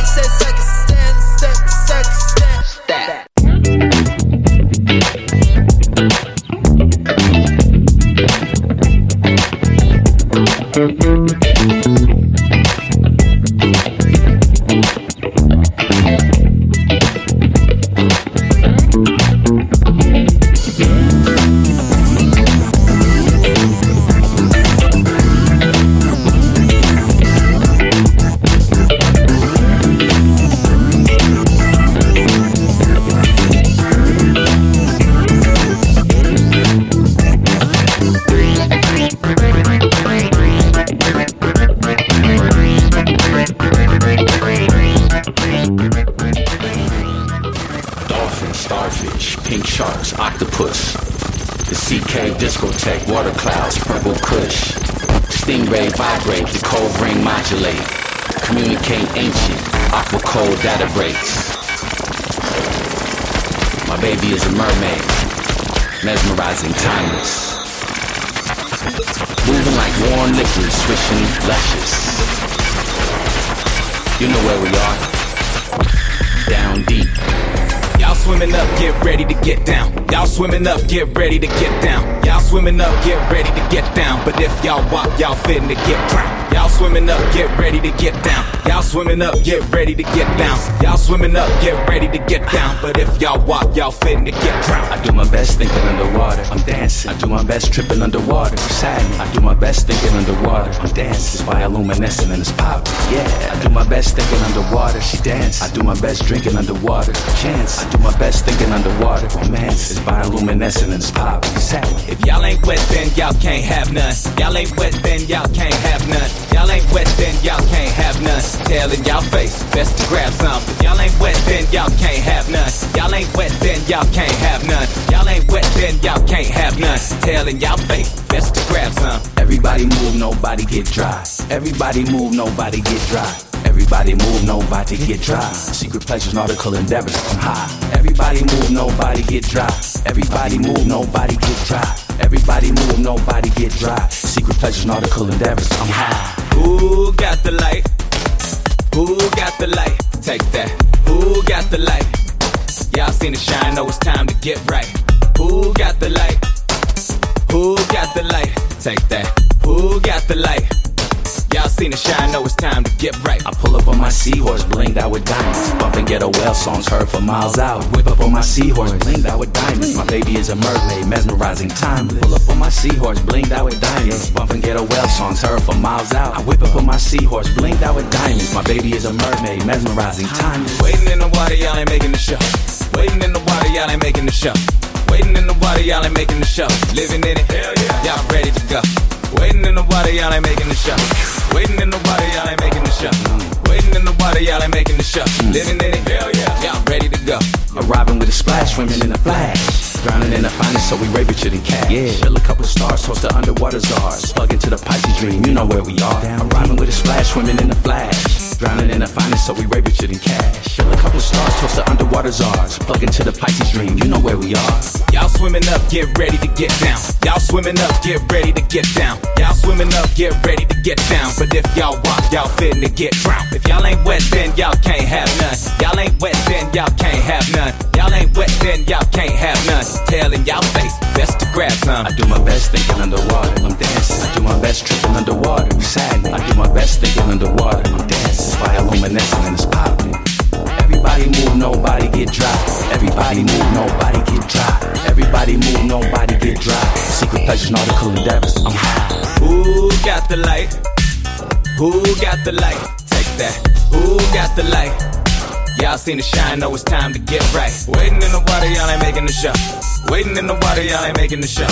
Take six seconds, stand, step, second, step, step. Swimming up, get ready to get down. Y'all swimming up, get ready to get down. But if y'all walk, y'all fitting to get drowned. Y'all swimming up, get ready to get down. Y'all swimming up, get ready to get down. Y'all swimming up, get ready to get down. But if y'all walk, y'all fitting to get drowned. I do my best thinking underwater. I'm dancing. I do my best tripping underwater. Sadly, I do my best thinking underwater. I'm dancing. It's bioluminescent and it's pop. Yeah. I do my best thinking underwater. She dance. I do my best drinking underwater. Chance. I do my best thinking underwater. Romance. It's bioluminescent and it's pop. Sadly. If y'all ain't wet, then y'all can't have none. Y'all ain't wet, then y'all can't have none. Y'all ain't wet, then y'all can't have none. Tail in y'all face, best to grab some. If y'all ain't wet, then y'all can't have none. Y'all ain't wet, then y'all can't have none. Y'all ain't wet, then y'all can't have none. Tail in y'all face, best to grab some. Everybody move, nobody get dry. Everybody move, nobody get dry. Everybody move, nobody get dry. Secret pleasures, nautical endeavors, I'm high. Everybody move, nobody get dry. Everybody move, nobody get dry. Everybody move, nobody get dry. Secret pleasures, nautical endeavors, I'm high. Who got the light? Who got the light? Take that. Who got the light? Y'all seen it shine, know it's time to get right. Who got the light? Who got the light? Take that. Who got the light? Y'all seen it shine, know it's time to get right. I pull up on my seahorse, blinged out with diamonds. Bump and get a whale songs heard for miles out. Whip up on my seahorse, blinged out with diamonds. My baby is a mermaid, mesmerizing timeless. Pull up on my seahorse, blinged out with diamonds. Bump and get a whale songs heard for miles out. I whip up on my seahorse, blinged out with diamonds. My baby is a mermaid, mesmerizing timeless. Waiting in the water, y'all ain't making the show. Waiting in the water, y'all ain't making the show. Waiting in the water, y'all ain't making the show. Living in it, hell yeah. Y'all ready to go. Waiting in the water, y'all ain't making the show. Waiting in the water, y'all ain't making the show. Waiting in the water, y'all ain't making the show. Living in it, hell yeah. Y'all ready to go. Arriving with a splash, swimming in a flash. Drowning in the finest, so we rape richer than cash. Yeah. Chill a couple stars, toast the underwater czars. Plug into the Pisces dream, you know where we are. Arriving with a splash, swimming in a flash. Drowning in the finest, so we rave it in cash. Fill a couple stars, toast the underwater czars. Plug into the Pisces dream, you know where we are. Y'all swimming up, get ready to get down. Y'all swimming up, get ready to get down. Y'all swimming up, get ready to get down. But if y'all walk, y'all fitting to get drowned. If y'all ain't wet, then y'all can't have none. Y'all ain't wet, then y'all can't have none. Y'all ain't wet, then y'all can't have none. Tail in y'all face, best to grab some. I do my best thinking underwater, I'm dancing. I do my best tripping underwater, I'm sagging. I do my best thinking underwater, I'm dancing. Bioluminescent and it's popping. Everybody move, nobody get dry. Everybody move, nobody get dry. Everybody move, nobody get dry. Secret pleasures, nautical endeavors, I'm high. Who got the light? Who got the light? Take that. Who got the light? Y'all seen the shine, know it's time to get right. Waiting in the water, y'all ain't making the show. Waiting in the water, y'all ain't making the show.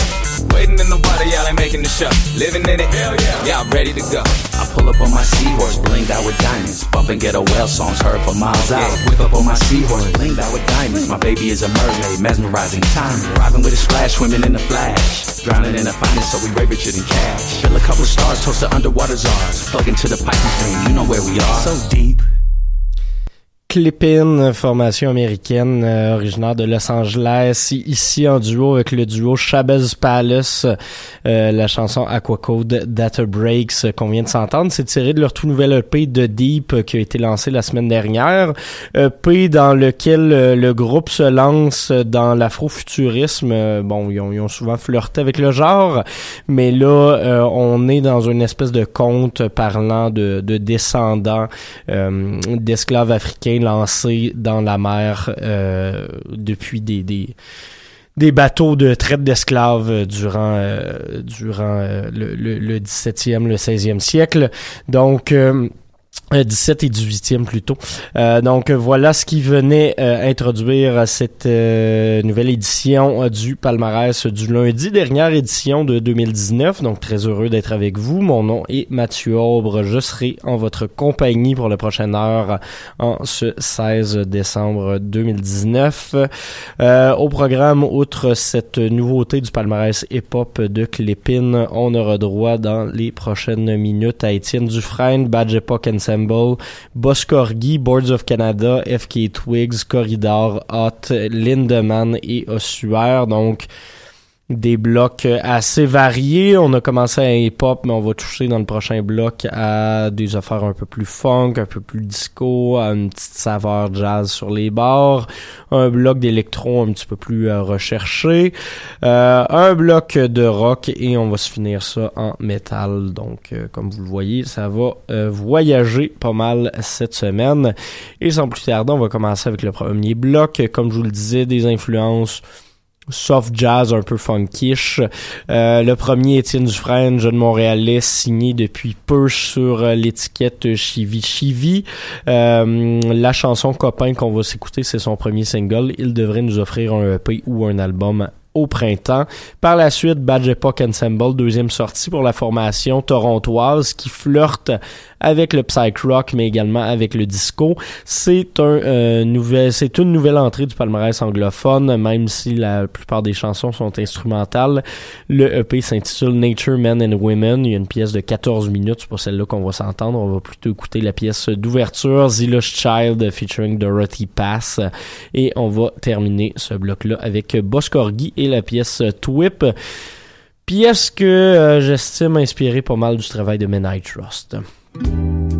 Waiting in the water, y'all ain't making the show. Living in it, hell yeah. Y'all ready to go. I pull up on my seahorse, blinged out with diamonds. Bump and get a whale songs heard for miles out. Whip up on my seahorse, blinged out with diamonds. My baby is a mermaid, mesmerizing time. Arriving with a splash, swimming in the flash. Drowning in the finest, so we rave richer than cash. Fill a couple stars, toast the underwater czars. Plug into the Pisces dream, you know where we are. So deep. Clipin, formation américaine euh, originaire de Los Angeles, ici en duo avec le duo Chabez Palace, euh, la chanson Aquacode Data Breaks euh, qu'on vient de s'entendre, c'est tiré de leur tout nouvel EP de Deep euh, qui a été lancé la semaine dernière, EP dans lequel le groupe se lance dans l'afrofuturisme, bon ils ont, ils ont, souvent flirté avec le genre, mais là on est dans une espèce de conte parlant de, de descendants d'esclaves africains lancés dans la mer euh, depuis des, bateaux de traite d'esclaves durant euh, durant euh, le, le, le 17e, le 16e siècle. Donc 17 et 18e plutôt. Euh, donc voilà ce qui venait euh, introduire cette euh, nouvelle édition du palmarès du lundi, dernière édition de 2019. Donc très heureux d'être avec vous. Mon nom est Mathieu Aubre. Je serai en votre compagnie pour la prochaine heure en ce 16 décembre 2019. au programme, outre cette nouveauté du palmarès hip-hop de Clépine, on aura droit dans les prochaines minutes à Étienne Dufresne, Badge Epoch Ensemble, Boss Corgi, Boards of Canada, FK Twigs, Corridor, Hot, Lindemann et Ossuaire. Donc, des blocs assez variés. On a commencé à hip-hop, mais on va toucher dans le prochain bloc à des affaires un peu plus funk, un peu plus disco, à une petite saveur jazz sur les bars, un bloc d'électro un petit peu plus euh, recherché, euh, un bloc de rock et on va se finir ça en métal. Donc, euh, comme vous le voyez, ça va euh, voyager pas mal cette semaine. Et sans plus tarder, on va commencer avec le premier bloc. Comme je vous le disais, des influences soft jazz un peu funkish. Euh, le premier Étienne Dufresne, jeune montréalais, signé depuis peu sur euh, l'étiquette Chivi Chivi. Euh, la chanson Copain qu'on va s'écouter, c'est son premier single. Il devrait nous offrir un EP ou un album au printemps. Par la suite, Badge Epoch Ensemble, deuxième sortie pour la formation torontoise qui flirte avec le psych rock, mais également avec le disco. C'est un euh, nouvel, c'est une nouvelle entrée du palmarès anglophone, même si la plupart des chansons sont instrumentales. Le EP s'intitule Nature Men and Women. Il y a une pièce de 14 minutes, c'est pas celle-là qu'on va s'entendre. On va plutôt écouter la pièce d'ouverture, Zilla's Child featuring Dorothy Pass. Et on va terminer ce bloc-là avec Boss Corgi et la pièce Twip. Pièce que euh, j'estime inspirée pas mal du travail de Men I Trust. Música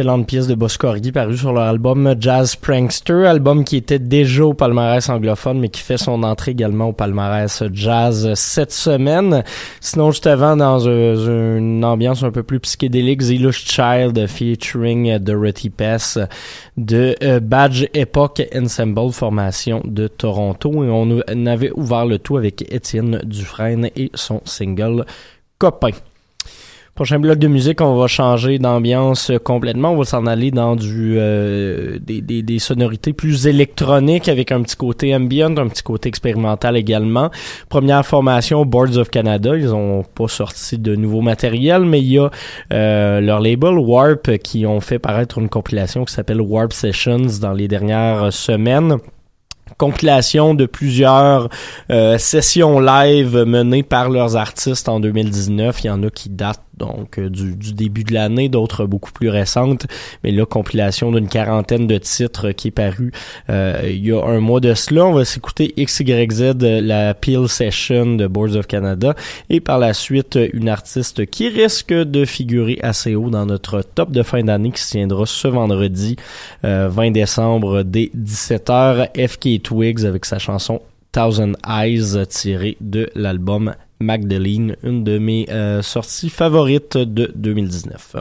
excellente pièce de Boscorghi parue sur leur album Jazz Prankster, album qui était déjà au palmarès anglophone mais qui fait son entrée également au palmarès jazz cette semaine. Sinon, juste avant, dans une ambiance un peu plus psychédélique, Zilush Child featuring Dorothy Pess de euh, Badge Epoch Ensemble formation de Toronto et on avait ouvert le tout avec Étienne Dufresne et son single Copain. Prochain bloc de musique, on va changer d'ambiance complètement. On va s'en aller dans du euh, des, des, des, sonorités plus électroniques avec un petit côté ambient, un petit côté expérimental également. Première formation, Boards of Canada. Ils ont pas sorti de nouveau matériel, mais il y a euh, leur label Warp qui ont fait paraître une compilation qui s'appelle Warp Sessions dans les dernières semaines compilation de plusieurs euh, sessions live menées par leurs artistes en 2019. Il y en a qui datent donc euh, du, début de l'année, d'autres beaucoup plus récentes, mais là, compilation d'une quarantaine de titres qui est paru euh, il y a un mois de cela. On va s'écouter XYZ, la Peel Session de Boards of Canada, et par la suite, une artiste qui risque de figurer assez haut dans notre top de fin d'année qui se tiendra ce vendredi 20 euh, décembre dès 17h, FK Twigs avec sa chanson Thousand Eyes tirée de l'album Magdalene, une de mes euh, sorties favorites de 2019.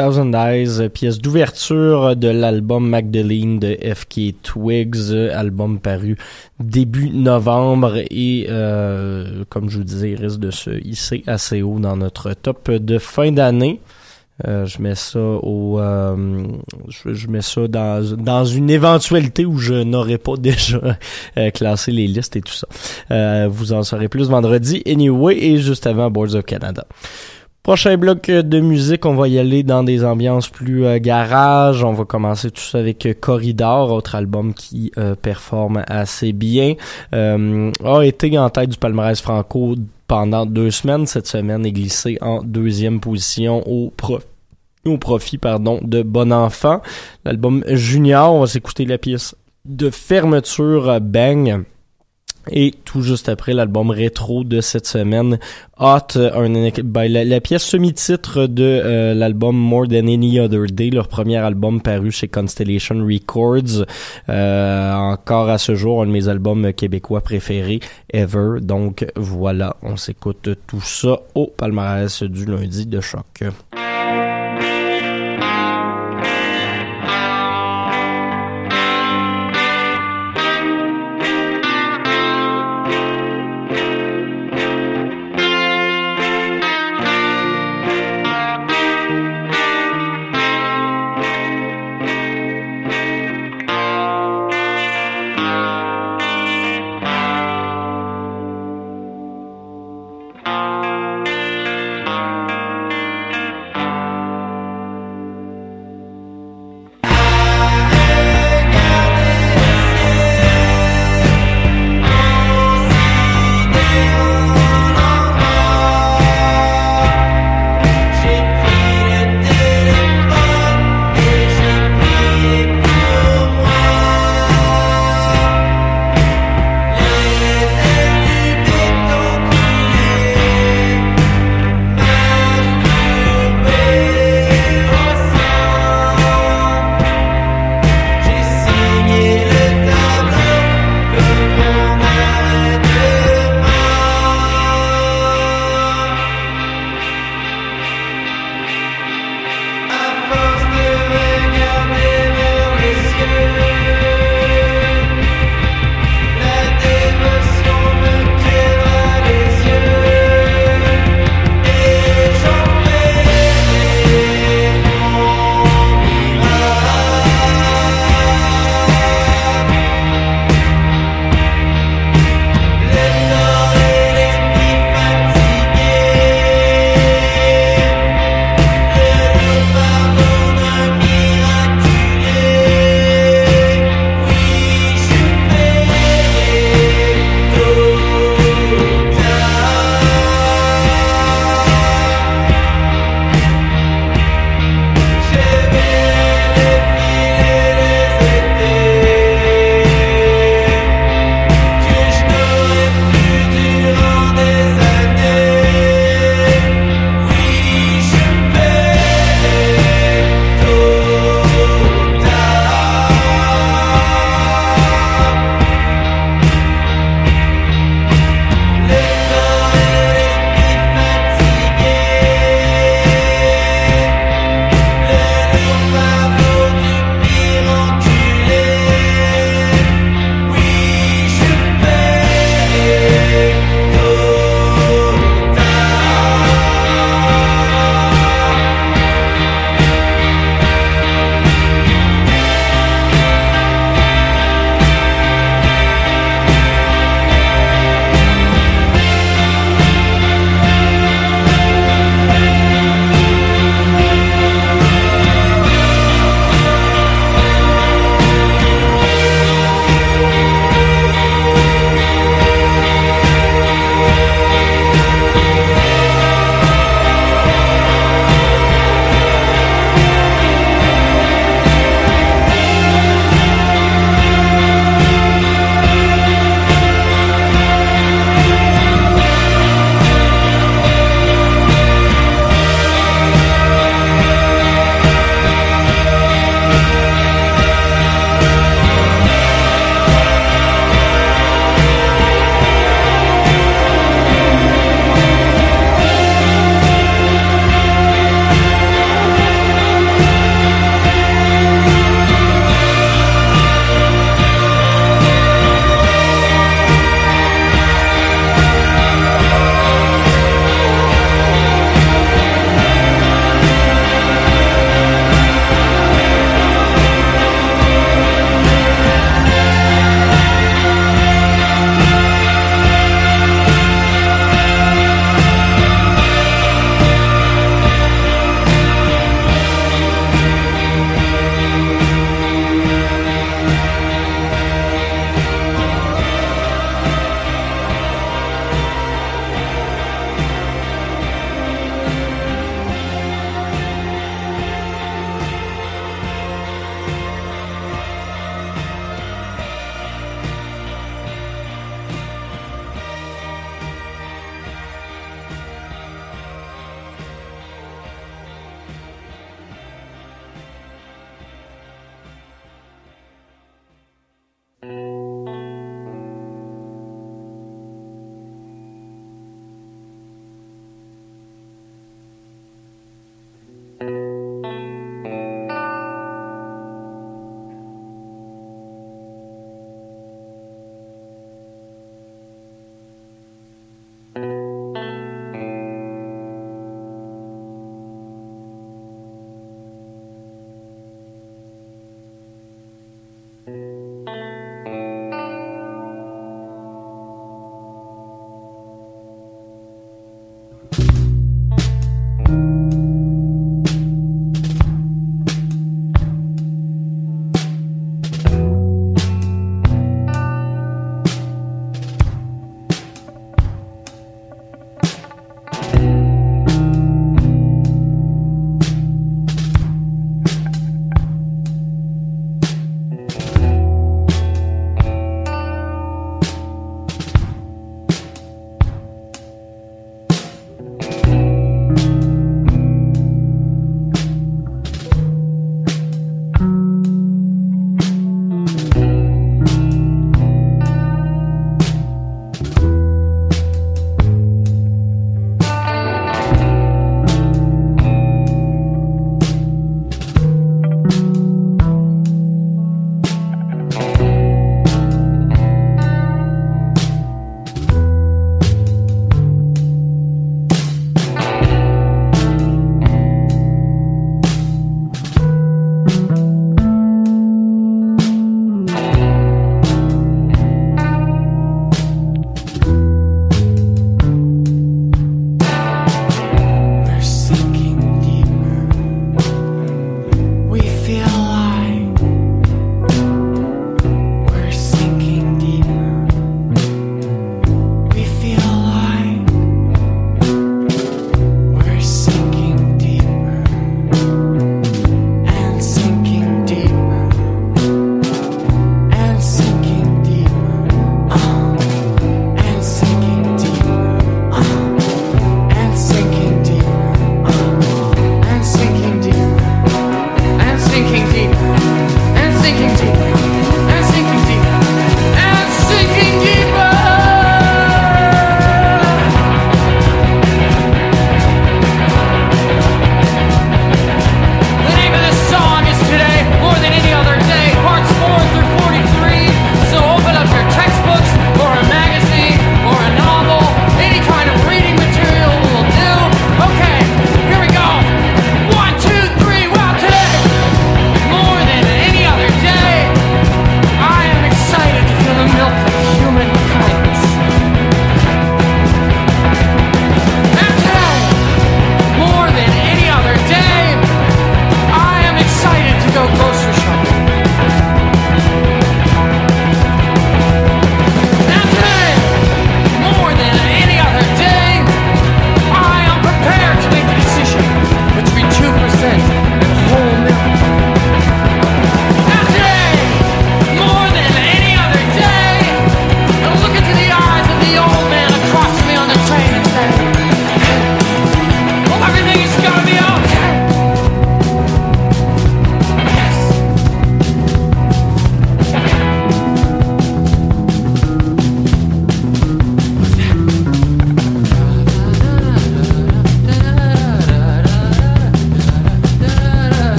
Thousand Eyes, euh, pièce d'ouverture de l'album Magdalene de FK Twigs, euh, album paru début novembre et euh, comme je vous disais, il risque de se hisser assez haut dans notre top de fin d'année. Euh, je mets ça au, euh, je, mets ça dans dans une éventualité où je n'aurais pas déjà euh, classé les listes et tout ça. Vous en saurez plus vendredi anyway et juste avant Boards of Canada. Prochain bloc de musique, on va y aller dans des ambiances plus euh, garage. On va commencer tout ça avec euh, Corridor, autre album qui euh, performe assez bien. Euh, a été en tête du palmarès franco pendant deux semaines. Cette semaine est glissé en deuxième position au pro- au profit pardon de Bon Enfant. L'album Junior, on va s'écouter la pièce de fermeture euh, Bang. Et tout juste après l'album rétro de cette semaine, Hot, un, ben, la, la pièce semi-titre de euh, l'album More Than Any Other Day, leur premier album paru chez Constellation Records. Euh, encore à ce jour, un de mes albums québécois préférés ever. Donc voilà, on s'écoute tout ça au palmarès du lundi de choc.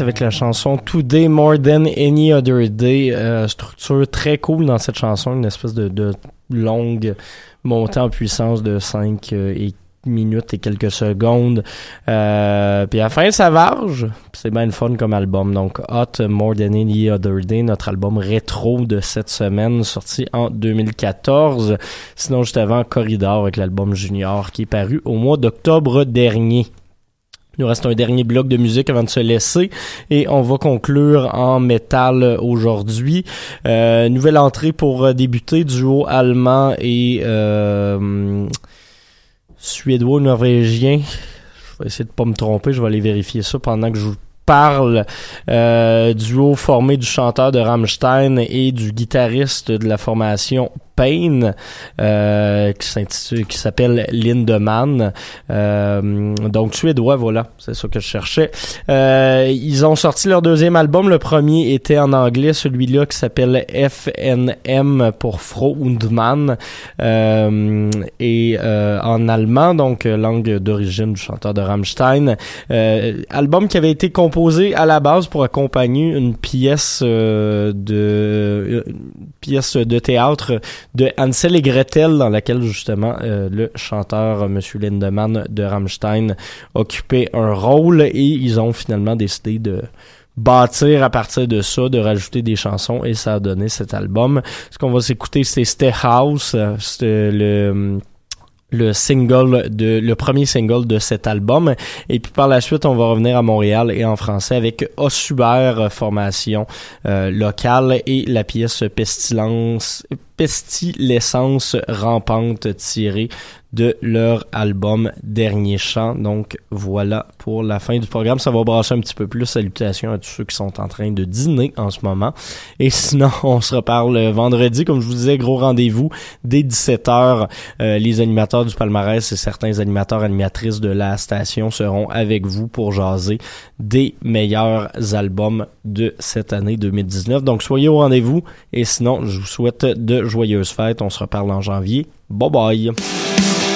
Avec la chanson Today More Than Any Other Day. Euh, structure très cool dans cette chanson, une espèce de, longue montée en puissance de 5 et minutes et quelques secondes. Euh, puis à la fin, ça varge. C'est bien le fun comme album. Donc, Hot More Than Any Other Day, notre album rétro de cette semaine, sorti en 2014. Sinon, juste avant, Corridor avec l'album Junior qui est paru au mois d'octobre dernier. Il nous reste un dernier bloc de musique avant de se laisser et on va conclure en métal aujourd'hui. Euh, nouvelle entrée pour euh, débuter, duo allemand et euh, suédois-norvégien. Je vais essayer de pas me tromper, je vais aller vérifier ça pendant que je vous parle. Euh, duo formé du chanteur de Rammstein et du guitariste de la formation Pain, euh, qui s'appelle Lindemann. Euh, donc suédois, voilà, c'est ça que je cherchais. Euh, ils ont sorti leur deuxième album. Le premier était en anglais, celui-là qui s'appelle FNM pour Fro und Mann euh, et en allemand, donc langue d'origine du chanteur de Rammstein. Album qui avait été composé à la base pour accompagner une pièce de une pièce de théâtre de Hansel et Gretel dans laquelle justement euh, le chanteur euh, Monsieur Lindemann de Rammstein occupait un rôle et ils ont finalement décidé de bâtir à partir de ça, de rajouter des chansons et ça a donné cet album. Ce qu'on va s'écouter, c'est Stay House, euh, c'est le le single de le premier single de cet album. Et puis par la suite on va revenir à Montréal et en français avec Ossuber formation euh, locale et la pièce Pestilence Pestilescence rampante tirée de leur album Dernier Chant. Donc voilà pour la fin du programme. Ça va brasser un petit peu plus. Salutations à tous ceux qui sont en train de dîner en ce moment. Et sinon, on se reparle vendredi. Comme je vous disais, gros rendez-vous dès 17h. Euh, les animateurs du palmarès et certains animateurs animatrices de la station seront avec vous pour jaser des meilleurs albums de cette année 2019. Donc soyez au rendez-vous. Et sinon, je vous souhaite de joyeuses fêtes. On se reparle en janvier. Bye bye.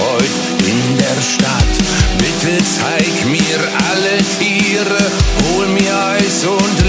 heute in der Stadt. Bitte zeig mir alle Tiere, hol mir Eis und